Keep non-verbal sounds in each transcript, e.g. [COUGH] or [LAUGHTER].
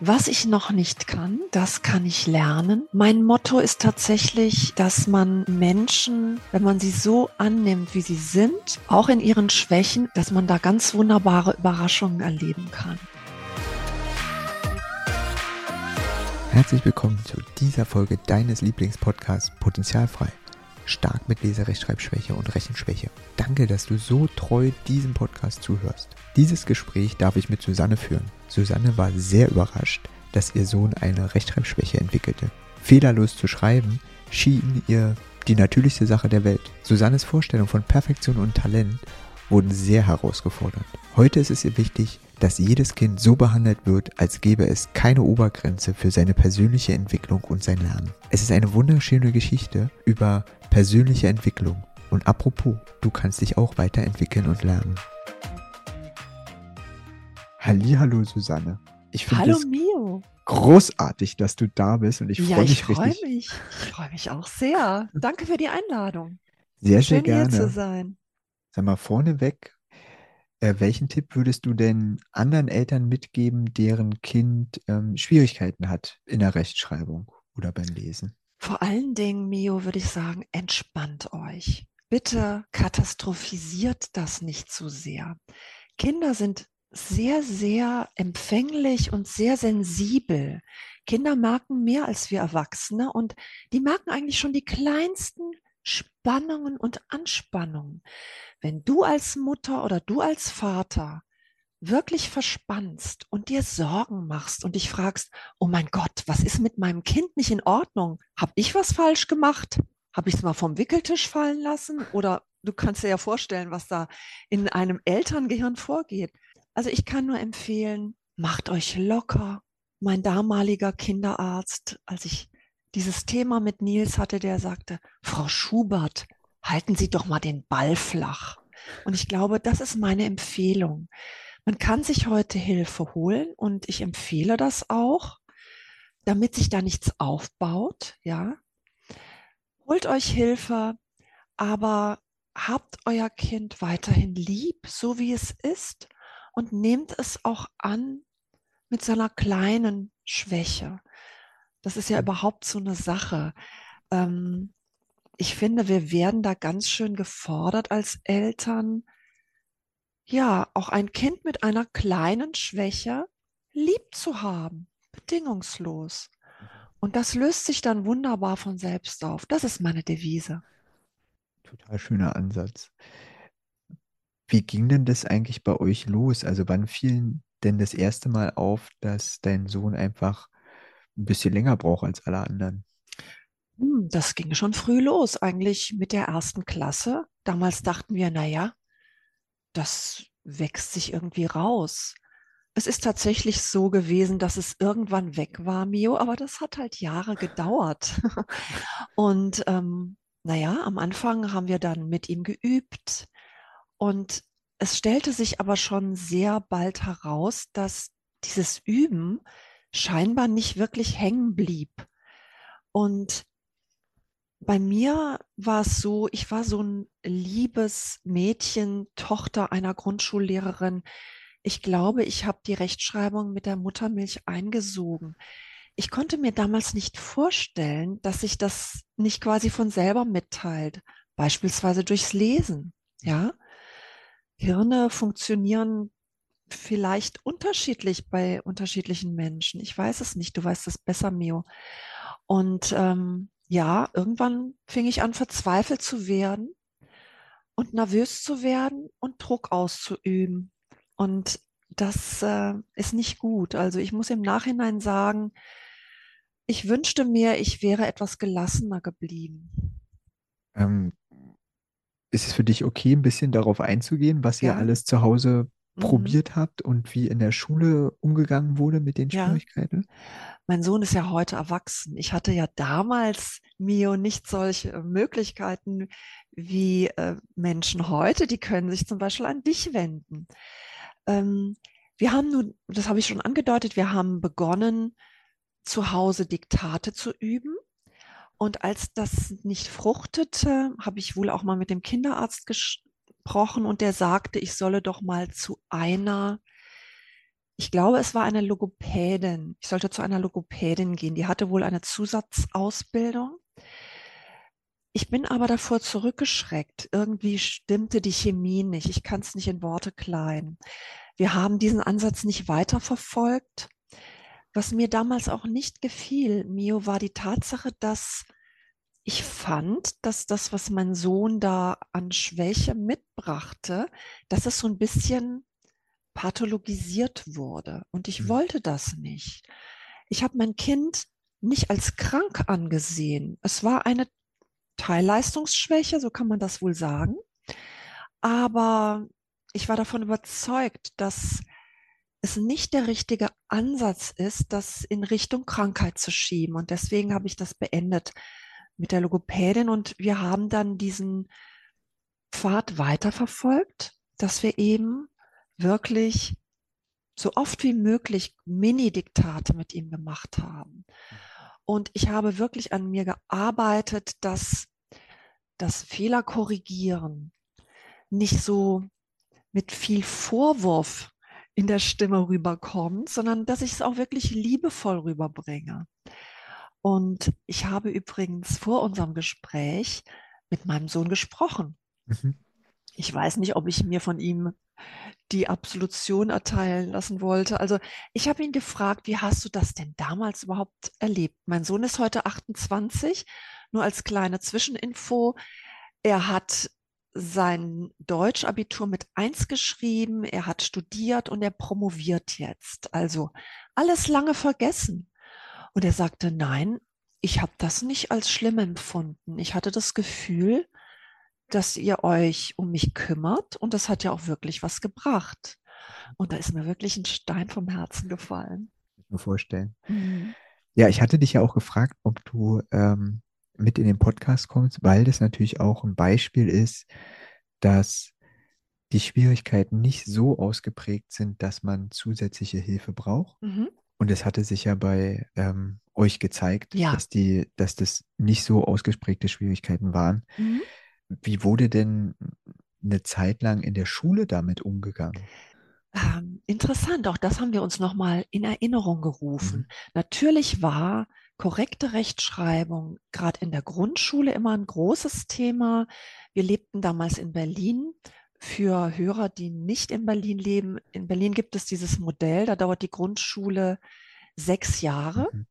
Was ich noch nicht kann, das kann ich lernen. Mein Motto ist tatsächlich, dass man Menschen, wenn man sie so annimmt, wie sie sind, auch in ihren Schwächen, dass man da ganz wunderbare Überraschungen erleben kann. Herzlich willkommen zu dieser Folge deines Lieblingspodcasts Potenzialfrei. Stark mit Leserechtschreibschwäche und Rechenschwäche. Danke, dass du so treu diesem Podcast zuhörst. Dieses Gespräch darf ich mit Susanne führen. Susanne war sehr überrascht, dass ihr Sohn eine Rechtschreibschwäche entwickelte. Fehlerlos zu schreiben schien ihr die natürlichste Sache der Welt. Susannes Vorstellung von Perfektion und Talent wurden sehr herausgefordert. Heute ist es ihr wichtig, dass jedes Kind so behandelt wird, als gäbe es keine Obergrenze für seine persönliche Entwicklung und sein Lernen. Es ist eine wunderschöne Geschichte über persönliche Entwicklung. Und apropos, du kannst dich auch weiterentwickeln und lernen. Hallo Susanne. Ich Hallo Mio. Großartig, dass du da bist und ich ja, freue mich ich freu richtig. Mich. Ich freue mich auch sehr. Danke für die Einladung. Sehr, sehr Schön, gerne. Hier zu sein. Sag mal vorneweg, äh, welchen Tipp würdest du denn anderen Eltern mitgeben, deren Kind ähm, Schwierigkeiten hat in der Rechtschreibung oder beim Lesen? Vor allen Dingen, Mio, würde ich sagen, entspannt euch. Bitte katastrophisiert das nicht zu sehr. Kinder sind sehr, sehr empfänglich und sehr sensibel. Kinder merken mehr als wir Erwachsene und die merken eigentlich schon die kleinsten Spannungen und Anspannungen. Wenn du als Mutter oder du als Vater wirklich verspannst und dir Sorgen machst und dich fragst, oh mein Gott, was ist mit meinem Kind nicht in Ordnung? Hab ich was falsch gemacht? Habe ich es mal vom Wickeltisch fallen lassen? Oder du kannst dir ja vorstellen, was da in einem Elterngehirn vorgeht. Also ich kann nur empfehlen, macht euch locker. Mein damaliger Kinderarzt, als ich dieses Thema mit Nils hatte, der sagte, Frau Schubert, halten Sie doch mal den Ball flach. Und ich glaube, das ist meine Empfehlung. Man kann sich heute Hilfe holen und ich empfehle das auch, damit sich da nichts aufbaut, ja. Holt euch Hilfe, aber habt euer Kind weiterhin lieb, so wie es ist und nehmt es auch an mit seiner kleinen Schwäche. Das ist ja mhm. überhaupt so eine Sache. Ähm, ich finde, wir werden da ganz schön gefordert als Eltern, ja, auch ein Kind mit einer kleinen Schwäche lieb zu haben, bedingungslos. Und das löst sich dann wunderbar von selbst auf. Das ist meine Devise. Total schöner Ansatz. Wie ging denn das eigentlich bei euch los? Also wann fiel denn das erste Mal auf, dass dein Sohn einfach ein bisschen länger braucht als alle anderen? Hm, das ging schon früh los, eigentlich mit der ersten Klasse. Damals dachten wir, naja, das wächst sich irgendwie raus. Es ist tatsächlich so gewesen, dass es irgendwann weg war, Mio, aber das hat halt Jahre gedauert. [LAUGHS] Und ähm, naja, am Anfang haben wir dann mit ihm geübt, und es stellte sich aber schon sehr bald heraus, dass dieses Üben scheinbar nicht wirklich hängen blieb. Und bei mir war es so, ich war so ein liebes Mädchen, Tochter einer Grundschullehrerin. Ich glaube, ich habe die Rechtschreibung mit der Muttermilch eingesogen. Ich konnte mir damals nicht vorstellen, dass sich das nicht quasi von selber mitteilt, beispielsweise durchs Lesen. Ja, Hirne funktionieren vielleicht unterschiedlich bei unterschiedlichen Menschen. Ich weiß es nicht. Du weißt es besser, Mio. Und ähm, ja, irgendwann fing ich an, verzweifelt zu werden und nervös zu werden und Druck auszuüben. Und das äh, ist nicht gut. Also ich muss im Nachhinein sagen, ich wünschte mir, ich wäre etwas gelassener geblieben. Ähm, ist es für dich okay, ein bisschen darauf einzugehen, was ihr Ja. alles zu Hause Mhm. probiert habt und wie in der Schule umgegangen wurde mit den Ja. Schwierigkeiten? Mein Sohn ist ja heute erwachsen. Ich hatte ja damals, Mio, nicht solche Möglichkeiten wie äh, Menschen heute. Die können sich zum Beispiel an dich wenden. Ähm, wir haben nun, das habe ich schon angedeutet, wir haben begonnen, zu Hause Diktate zu üben. Und als das nicht fruchtete, habe ich wohl auch mal mit dem Kinderarzt gesprochen und der sagte, ich solle doch mal zu einer ich glaube, es war eine Logopädin. Ich sollte zu einer Logopädin gehen. Die hatte wohl eine Zusatzausbildung. Ich bin aber davor zurückgeschreckt. Irgendwie stimmte die Chemie nicht. Ich kann es nicht in Worte kleiden. Wir haben diesen Ansatz nicht weiterverfolgt. Was mir damals auch nicht gefiel, Mio, war die Tatsache, dass ich fand, dass das, was mein Sohn da an Schwäche mitbrachte, dass es so ein bisschen pathologisiert wurde. Und ich mhm. wollte das nicht. Ich habe mein Kind nicht als krank angesehen. Es war eine Teilleistungsschwäche, so kann man das wohl sagen. Aber ich war davon überzeugt, dass es nicht der richtige Ansatz ist, das in Richtung Krankheit zu schieben. Und deswegen habe ich das beendet mit der Logopädin und wir haben dann diesen Pfad weiterverfolgt, dass wir eben wirklich so oft wie möglich Mini-Diktate mit ihm gemacht haben. Und ich habe wirklich an mir gearbeitet, dass das Fehler korrigieren nicht so mit viel Vorwurf in der Stimme rüberkommt, sondern dass ich es auch wirklich liebevoll rüberbringe. Und ich habe übrigens vor unserem Gespräch mit meinem Sohn gesprochen. Mhm. Ich weiß nicht, ob ich mir von ihm die Absolution erteilen lassen wollte. Also ich habe ihn gefragt, wie hast du das denn damals überhaupt erlebt? Mein Sohn ist heute 28, nur als kleine Zwischeninfo. Er hat sein Deutschabitur mit eins geschrieben, er hat studiert und er promoviert jetzt. Also alles lange vergessen. Und er sagte, nein, ich habe das nicht als schlimm empfunden. Ich hatte das Gefühl, dass ihr euch um mich kümmert und das hat ja auch wirklich was gebracht. Und da ist mir wirklich ein Stein vom Herzen gefallen. Ich mir vorstellen. Mhm. Ja, ich hatte dich ja auch gefragt, ob du ähm, mit in den Podcast kommst, weil das natürlich auch ein Beispiel ist, dass die Schwierigkeiten nicht so ausgeprägt sind, dass man zusätzliche Hilfe braucht. Mhm. Und es hatte sich ja bei ähm, euch gezeigt, ja. dass, die, dass das nicht so ausgeprägte Schwierigkeiten waren. Mhm. Wie wurde denn eine Zeit lang in der Schule damit umgegangen? Ähm, interessant, auch das haben wir uns nochmal in Erinnerung gerufen. Mhm. Natürlich war korrekte Rechtschreibung gerade in der Grundschule immer ein großes Thema. Wir lebten damals in Berlin für Hörer, die nicht in Berlin leben, in Berlin gibt es dieses Modell, da dauert die Grundschule sechs Jahre. Mhm.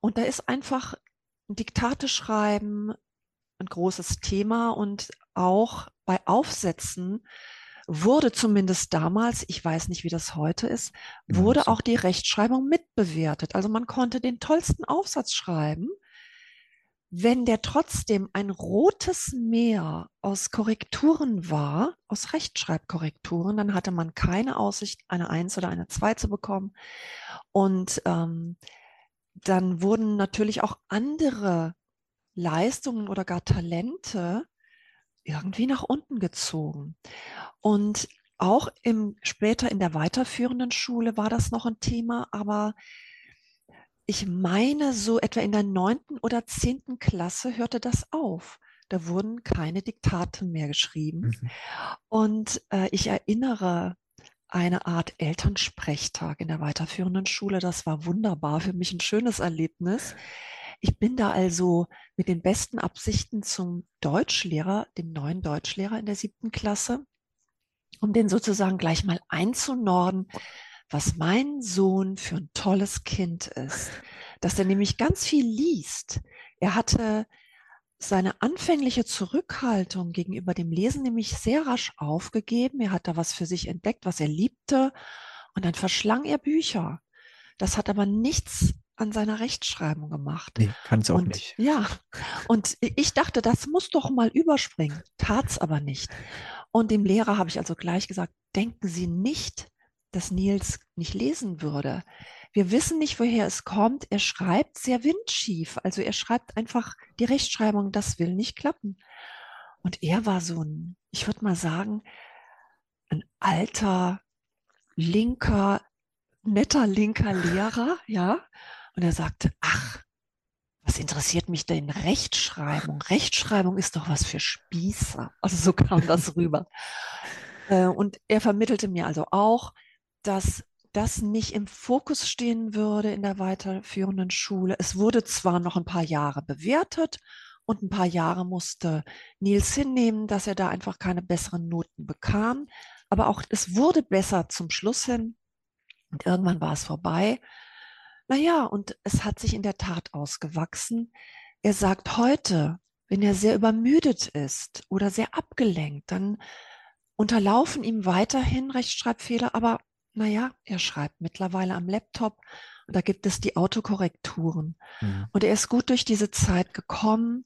Und da ist einfach Diktate schreiben ein großes Thema und auch bei Aufsätzen wurde zumindest damals, ich weiß nicht, wie das heute ist, wurde auch die Rechtschreibung mitbewertet. Also man konnte den tollsten Aufsatz schreiben wenn der trotzdem ein rotes Meer aus Korrekturen war, aus Rechtschreibkorrekturen, dann hatte man keine Aussicht, eine Eins oder eine Zwei zu bekommen. Und ähm, dann wurden natürlich auch andere Leistungen oder gar Talente irgendwie nach unten gezogen. Und auch im, später in der weiterführenden Schule war das noch ein Thema, aber ich meine, so etwa in der neunten oder zehnten Klasse hörte das auf. Da wurden keine Diktate mehr geschrieben. Mhm. Und äh, ich erinnere eine Art Elternsprechtag in der weiterführenden Schule. Das war wunderbar, für mich ein schönes Erlebnis. Ich bin da also mit den besten Absichten zum Deutschlehrer, dem neuen Deutschlehrer in der siebten Klasse, um den sozusagen gleich mal einzunorden, was mein Sohn für ein tolles Kind ist, dass er nämlich ganz viel liest. Er hatte seine anfängliche Zurückhaltung gegenüber dem Lesen nämlich sehr rasch aufgegeben. Er hat da was für sich entdeckt, was er liebte. Und dann verschlang er Bücher. Das hat aber nichts an seiner Rechtschreibung gemacht. Nee, kann es auch und, nicht. Ja, und ich dachte, das muss doch mal überspringen. Tat's aber nicht. Und dem Lehrer habe ich also gleich gesagt, denken Sie nicht, dass Nils nicht lesen würde. Wir wissen nicht, woher es kommt. Er schreibt sehr windschief. Also er schreibt einfach die Rechtschreibung, das will nicht klappen. Und er war so ein, ich würde mal sagen, ein alter, linker, netter linker Lehrer, ja. Und er sagte, ach, was interessiert mich denn Rechtschreibung? Rechtschreibung ist doch was für Spießer. Also so kam das rüber. [LAUGHS] Äh, und er vermittelte mir also auch, dass das nicht im Fokus stehen würde in der weiterführenden Schule. Es wurde zwar noch ein paar Jahre bewertet und ein paar Jahre musste Nils hinnehmen, dass er da einfach keine besseren Noten bekam, aber auch es wurde besser zum Schluss hin und irgendwann war es vorbei. Naja, und es hat sich in der Tat ausgewachsen. Er sagt heute, wenn er sehr übermüdet ist oder sehr abgelenkt, dann unterlaufen ihm weiterhin Rechtschreibfehler, aber naja, er schreibt mittlerweile am Laptop und da gibt es die Autokorrekturen. Mhm. Und er ist gut durch diese Zeit gekommen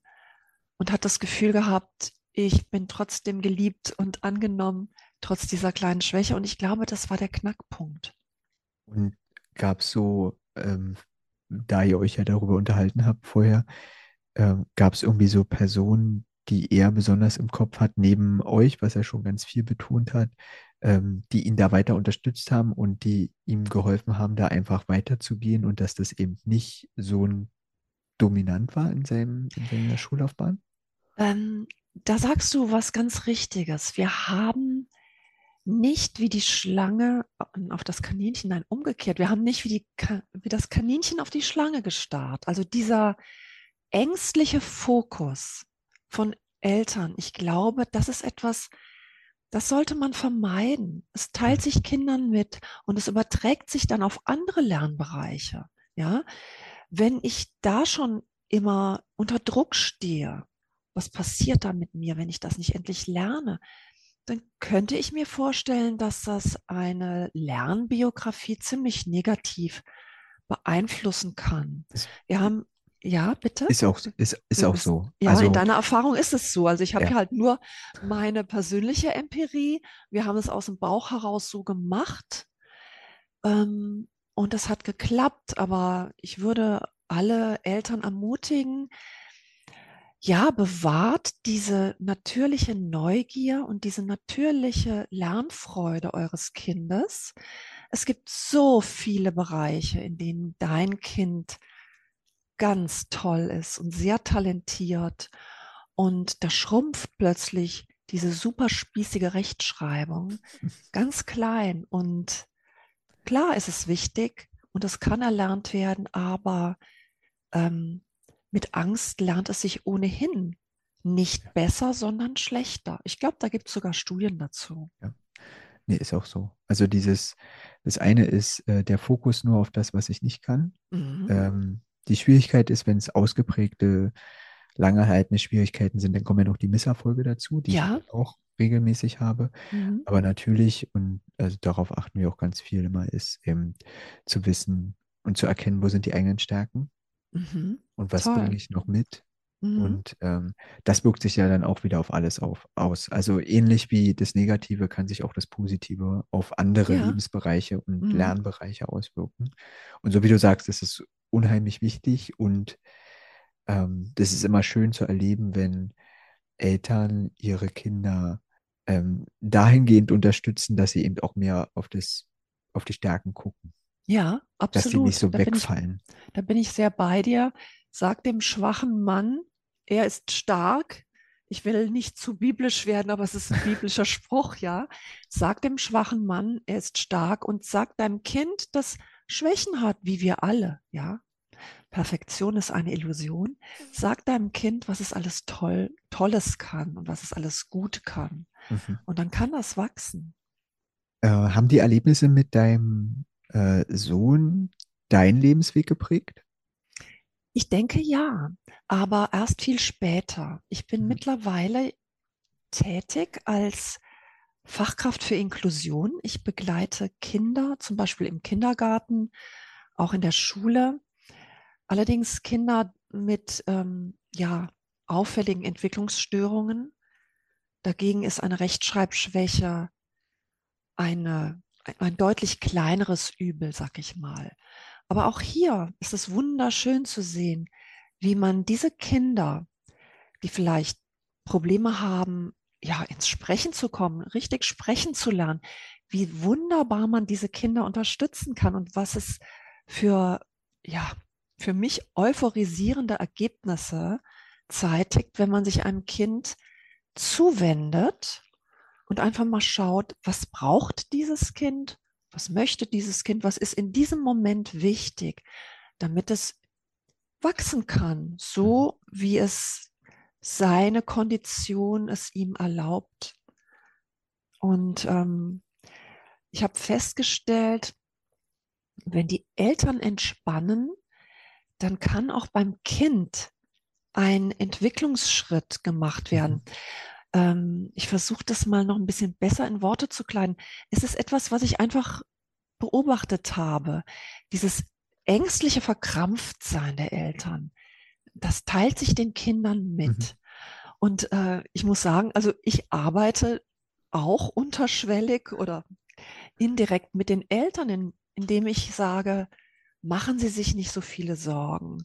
und hat das Gefühl gehabt, ich bin trotzdem geliebt und angenommen, trotz dieser kleinen Schwäche. Und ich glaube, das war der Knackpunkt. Und gab es so, ähm, da ihr euch ja darüber unterhalten habt vorher, ähm, gab es irgendwie so Personen, die er besonders im Kopf hat, neben euch, was er schon ganz viel betont hat, ähm, die ihn da weiter unterstützt haben und die ihm geholfen haben, da einfach weiterzugehen und dass das eben nicht so ein dominant war in, seinem, in seiner Schullaufbahn? Ähm, da sagst du was ganz Richtiges. Wir haben nicht wie die Schlange auf das Kaninchen, nein, umgekehrt. Wir haben nicht wie, die, wie das Kaninchen auf die Schlange gestarrt. Also dieser ängstliche Fokus von Eltern, ich glaube, das ist etwas, das sollte man vermeiden. Es teilt sich Kindern mit und es überträgt sich dann auf andere Lernbereiche. Ja, wenn ich da schon immer unter Druck stehe, was passiert da mit mir, wenn ich das nicht endlich lerne? dann könnte ich mir vorstellen, dass das eine Lernbiografie ziemlich negativ beeinflussen kann. Wir haben ja, bitte. Ist auch, ist, ist auch so. Ja, also, in deiner Erfahrung ist es so. Also ich habe ja. halt nur meine persönliche Empirie. Wir haben es aus dem Bauch heraus so gemacht. Ähm, und das hat geklappt. Aber ich würde alle Eltern ermutigen, ja, bewahrt diese natürliche Neugier und diese natürliche Lernfreude eures Kindes. Es gibt so viele Bereiche, in denen dein Kind ganz toll ist und sehr talentiert. Und da schrumpft plötzlich diese super spießige Rechtschreibung ganz klein. Und klar ist es wichtig und es kann erlernt werden, aber ähm, mit Angst lernt es sich ohnehin nicht besser, sondern schlechter. Ich glaube, da gibt es sogar Studien dazu. Ja. Nee, ist auch so. Also dieses, das eine ist äh, der Fokus nur auf das, was ich nicht kann. Mhm. Ähm, die Schwierigkeit ist, wenn es ausgeprägte, lange erhaltene Schwierigkeiten sind, dann kommen ja noch die Misserfolge dazu, die ja. ich auch regelmäßig habe. Mhm. Aber natürlich, und also darauf achten wir auch ganz viel immer, ist eben zu wissen und zu erkennen, wo sind die eigenen Stärken Mhm. Und was bringe ich noch mit? Mhm. Und ähm, das wirkt sich ja dann auch wieder auf alles auf, aus. Also ähnlich wie das Negative kann sich auch das Positive auf andere ja. Lebensbereiche und mhm. Lernbereiche auswirken. Und so wie du sagst, ist unheimlich wichtig und ähm, das ist immer schön zu erleben, wenn Eltern ihre Kinder ähm, dahingehend unterstützen, dass sie eben auch mehr auf das, auf die Stärken gucken. Ja, absolut. Dass sie nicht so da wegfallen. Bin ich, da bin ich sehr bei dir. Sag dem schwachen Mann, er ist stark. Ich will nicht zu biblisch werden, aber es ist ein biblischer [LAUGHS] Spruch, ja. Sag dem schwachen Mann, er ist stark und sag deinem Kind, das Schwächen hat, wie wir alle, ja. Perfektion ist eine Illusion. Sag deinem Kind, was es alles toll, Tolles kann und was es alles gut kann. Mhm. Und dann kann das wachsen. Äh, haben die Erlebnisse mit deinem äh, Sohn deinen Lebensweg geprägt? Ich denke ja, aber erst viel später. Ich bin mhm. mittlerweile tätig als Fachkraft für Inklusion. Ich begleite Kinder, zum Beispiel im Kindergarten, auch in der Schule. Allerdings Kinder mit ähm, ja, auffälligen Entwicklungsstörungen. Dagegen ist eine Rechtschreibschwäche eine ein deutlich kleineres Übel, sag ich mal. Aber auch hier ist es wunderschön zu sehen, wie man diese Kinder, die vielleicht Probleme haben, ja, ins Sprechen zu kommen, richtig sprechen zu lernen, wie wunderbar man diese Kinder unterstützen kann und was es für, ja, für mich euphorisierende Ergebnisse zeitigt, wenn man sich einem Kind zuwendet und einfach mal schaut, was braucht dieses Kind, Was möchte dieses Kind? Was ist in diesem Moment wichtig, damit es wachsen kann, so mhm. wie es seine Kondition es ihm erlaubt. Und ähm, ich habe festgestellt, wenn die Eltern entspannen, dann kann auch beim Kind ein Entwicklungsschritt gemacht werden. Mhm. Ähm, ich versuche das mal noch ein bisschen besser in Worte zu kleiden. Es ist etwas, was ich einfach beobachtet habe. Dieses ängstliche Verkrampftsein der Eltern, das teilt sich den Kindern mit. Mhm. Und äh, ich muss sagen, also ich arbeite auch unterschwellig oder indirekt mit den Eltern, in, indem ich sage, machen Sie sich nicht so viele Sorgen.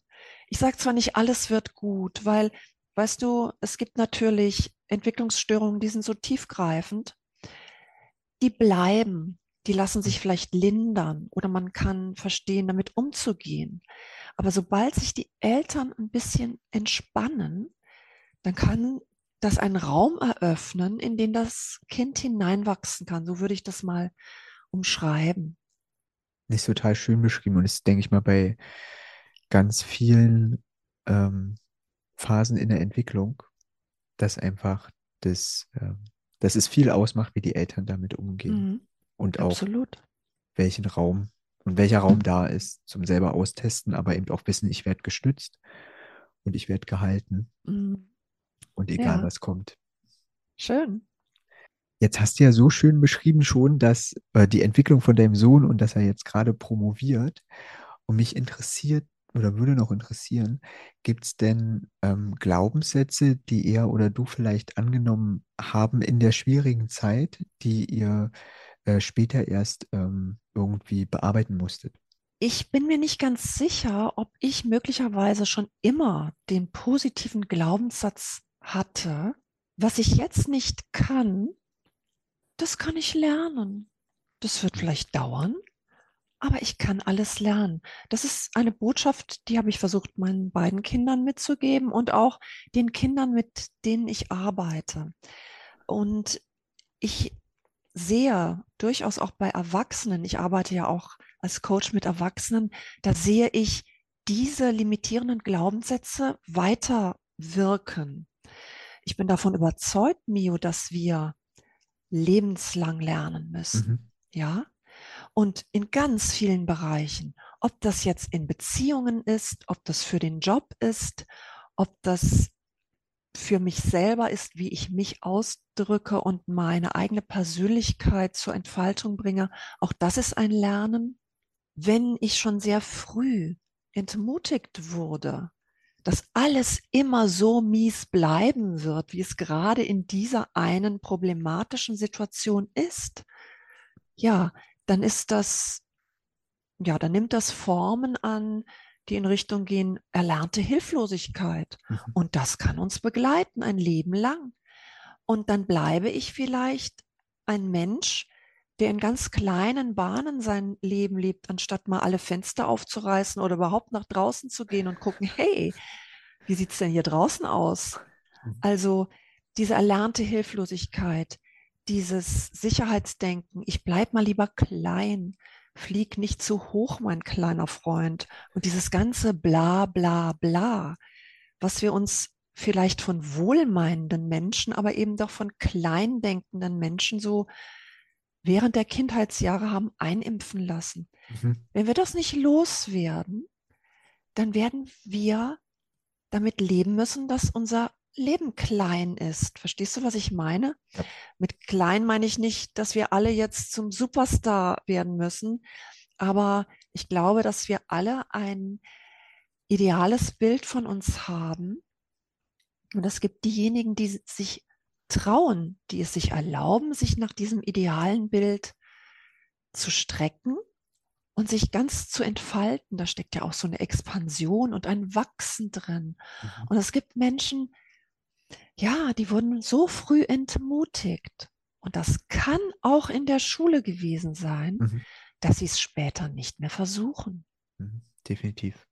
Ich sage zwar nicht, alles wird gut, weil, weißt du, es gibt natürlich Entwicklungsstörungen, die sind so tiefgreifend, die bleiben, die lassen sich vielleicht lindern oder man kann verstehen, damit umzugehen. Aber sobald sich die Eltern ein bisschen entspannen, dann kann das einen Raum eröffnen, in den das Kind hineinwachsen kann. So würde ich das mal umschreiben ist total schön beschrieben und ist, denke ich mal, bei ganz vielen ähm, Phasen in der Entwicklung, dass einfach das, äh, dass es viel ausmacht, wie die Eltern damit umgehen. Mhm. Und auch Absolut. welchen Raum und welcher Raum da ist zum selber austesten, aber eben auch wissen, ich werde gestützt und ich werde gehalten. Mhm. Und egal ja. was kommt. Schön. Jetzt hast du ja so schön beschrieben schon, dass äh, die Entwicklung von deinem Sohn und dass er jetzt gerade promoviert. Und mich interessiert oder würde noch interessieren, gibt es denn ähm, Glaubenssätze, die er oder du vielleicht angenommen haben in der schwierigen Zeit, die ihr äh, später erst ähm, irgendwie bearbeiten musstet? Ich bin mir nicht ganz sicher, ob ich möglicherweise schon immer den positiven Glaubenssatz hatte. Was ich jetzt nicht kann, das kann ich lernen. Das wird vielleicht dauern, aber ich kann alles lernen. Das ist eine Botschaft, die habe ich versucht, meinen beiden Kindern mitzugeben und auch den Kindern, mit denen ich arbeite. Und ich sehe durchaus auch bei Erwachsenen, ich arbeite ja auch als Coach mit Erwachsenen, da sehe ich diese limitierenden Glaubenssätze weiter wirken. Ich bin davon überzeugt, Mio, dass wir lebenslang lernen müssen. Mhm. Ja. Und in ganz vielen Bereichen, ob das jetzt in Beziehungen ist, ob das für den Job ist, ob das für mich selber ist, wie ich mich ausdrücke und meine eigene Persönlichkeit zur Entfaltung bringe, auch das ist ein Lernen. Wenn ich schon sehr früh entmutigt wurde, dass alles immer so mies bleiben wird, wie es gerade in dieser einen problematischen Situation ist, ja, dann ist das, ja, dann nimmt das Formen an, die in Richtung gehen, erlernte Hilflosigkeit. Mhm. Und das kann uns begleiten ein Leben lang. Und dann bleibe ich vielleicht ein Mensch, der in ganz kleinen Bahnen sein Leben lebt, anstatt mal alle Fenster aufzureißen oder überhaupt nach draußen zu gehen und gucken, hey, wie sieht es denn hier draußen aus? Mhm. Also diese erlernte Hilflosigkeit, dieses Sicherheitsdenken, ich bleib mal lieber klein, flieg nicht zu hoch, mein kleiner Freund. Und dieses ganze bla bla bla, was wir uns vielleicht von wohlmeinenden Menschen, aber eben doch von kleindenkenden Menschen so während der Kindheitsjahre haben einimpfen lassen. Mhm. Wenn wir das nicht loswerden, dann werden wir damit leben müssen, dass unser Leben klein ist. Verstehst du, was ich meine? Ja. Mit klein meine ich nicht, dass wir alle jetzt zum Superstar werden müssen, aber ich glaube, dass wir alle ein ideales Bild von uns haben. Und es gibt diejenigen, die sich trauen, die es sich erlauben, sich nach diesem idealen Bild zu strecken und sich ganz zu entfalten. Da steckt ja auch so eine Expansion und ein Wachsen drin. Mhm. Und es gibt Menschen, ja, die wurden so früh entmutigt. Und das kann auch in der Schule gewesen sein, mhm. dass sie es später nicht mehr versuchen. Mhm. Definitiv.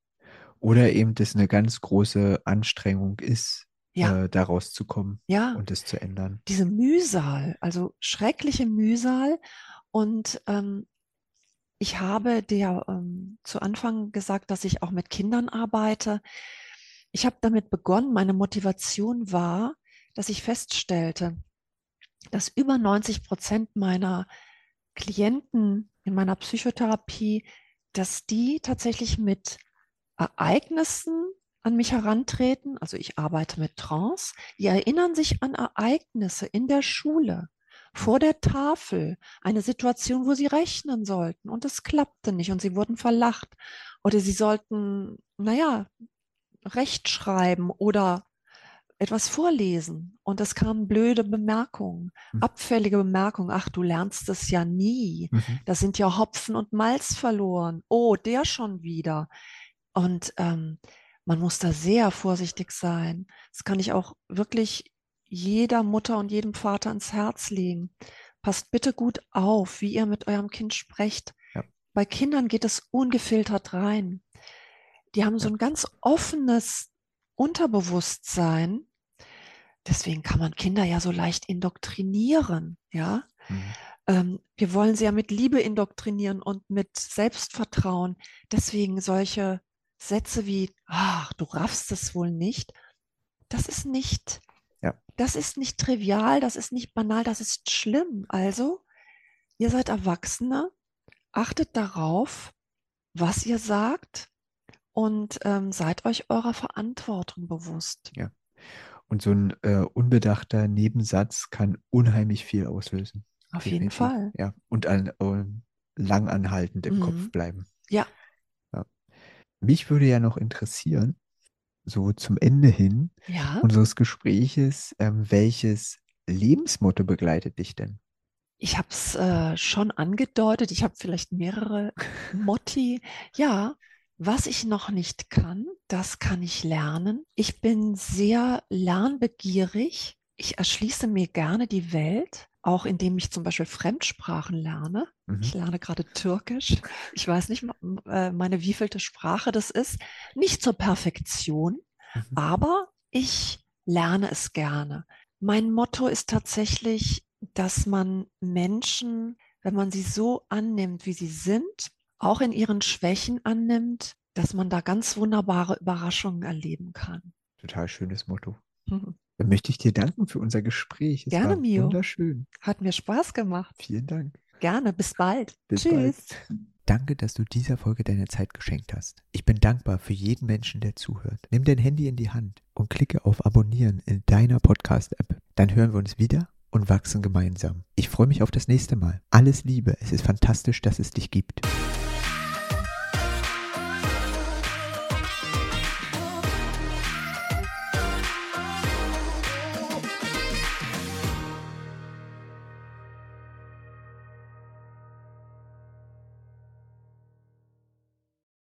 Oder eben, dass eine ganz große Anstrengung ist, ja. äh, daraus zu kommen ja. und es zu ändern. Diese Mühsal, also schreckliche Mühsal. Und ähm, ich habe dir ähm, zu Anfang gesagt, dass ich auch mit Kindern arbeite. Ich habe damit begonnen, meine Motivation war, dass ich feststellte, dass über 90 Prozent meiner Klienten in meiner Psychotherapie, dass die tatsächlich mit Ereignissen an mich herantreten. Also ich arbeite mit Trance. Die erinnern sich an Ereignisse in der Schule, vor der Tafel, eine Situation, wo sie rechnen sollten und es klappte nicht und sie wurden verlacht. Oder sie sollten, naja, Recht schreiben oder etwas vorlesen und es kamen blöde Bemerkungen, mhm. abfällige Bemerkungen. Ach, du lernst es ja nie. Mhm. Da sind ja Hopfen und Malz verloren. Oh, der schon wieder. Und ähm, man muss da sehr vorsichtig sein. Das kann ich auch wirklich jeder Mutter und jedem Vater ans Herz legen. Passt bitte gut auf, wie ihr mit eurem Kind sprecht. Ja. Bei Kindern geht es ungefiltert rein. Die haben so ein ganz offenes Unterbewusstsein. Deswegen kann man Kinder ja so leicht indoktrinieren, ja. Mhm. Ähm, wir wollen sie ja mit Liebe indoktrinieren und mit Selbstvertrauen. Deswegen solche Sätze wie, ach, du raffst es wohl nicht, das ist nicht, ja. das ist nicht trivial, das ist nicht banal, das ist schlimm. Also, ihr seid Erwachsene, achtet darauf, was ihr sagt, und ähm, seid euch eurer Verantwortung bewusst. Ja. Und so ein äh, unbedachter Nebensatz kann unheimlich viel auslösen. Auf Definitiv. jeden Fall. Ja. Und an, uh, lang anhaltend im mhm. Kopf bleiben. Ja. ja. Mich würde ja noch interessieren, so zum Ende hin ja? unseres Gespräches, ähm, welches Lebensmotto begleitet dich denn? Ich habe es äh, schon angedeutet. Ich habe vielleicht mehrere Motti. Ja, was ich noch nicht kann, das kann ich lernen. Ich bin sehr lernbegierig. Ich erschließe mir gerne die Welt, auch indem ich zum Beispiel Fremdsprachen lerne. Mhm. Ich lerne gerade Türkisch. Ich weiß nicht, äh, meine wievielte Sprache das ist. Nicht zur Perfektion, mhm. aber ich lerne es gerne. Mein Motto ist tatsächlich, dass man Menschen, wenn man sie so annimmt, wie sie sind, auch in ihren Schwächen annimmt, dass man da ganz wunderbare Überraschungen erleben kann. Total schönes Motto. Mhm. Dann möchte ich dir danken für unser Gespräch. Es Gerne, Mio. Wunderschön. Hat mir Spaß gemacht. Vielen Dank. Gerne, bis bald. Bis Tschüss. Bald. Danke, dass du dieser Folge deine Zeit geschenkt hast. Ich bin dankbar für jeden Menschen, der zuhört. Nimm dein Handy in die Hand und klicke auf Abonnieren in deiner Podcast-App. Dann hören wir uns wieder und wachsen gemeinsam. Ich freue mich auf das nächste Mal. Alles Liebe, es ist fantastisch, dass es dich gibt.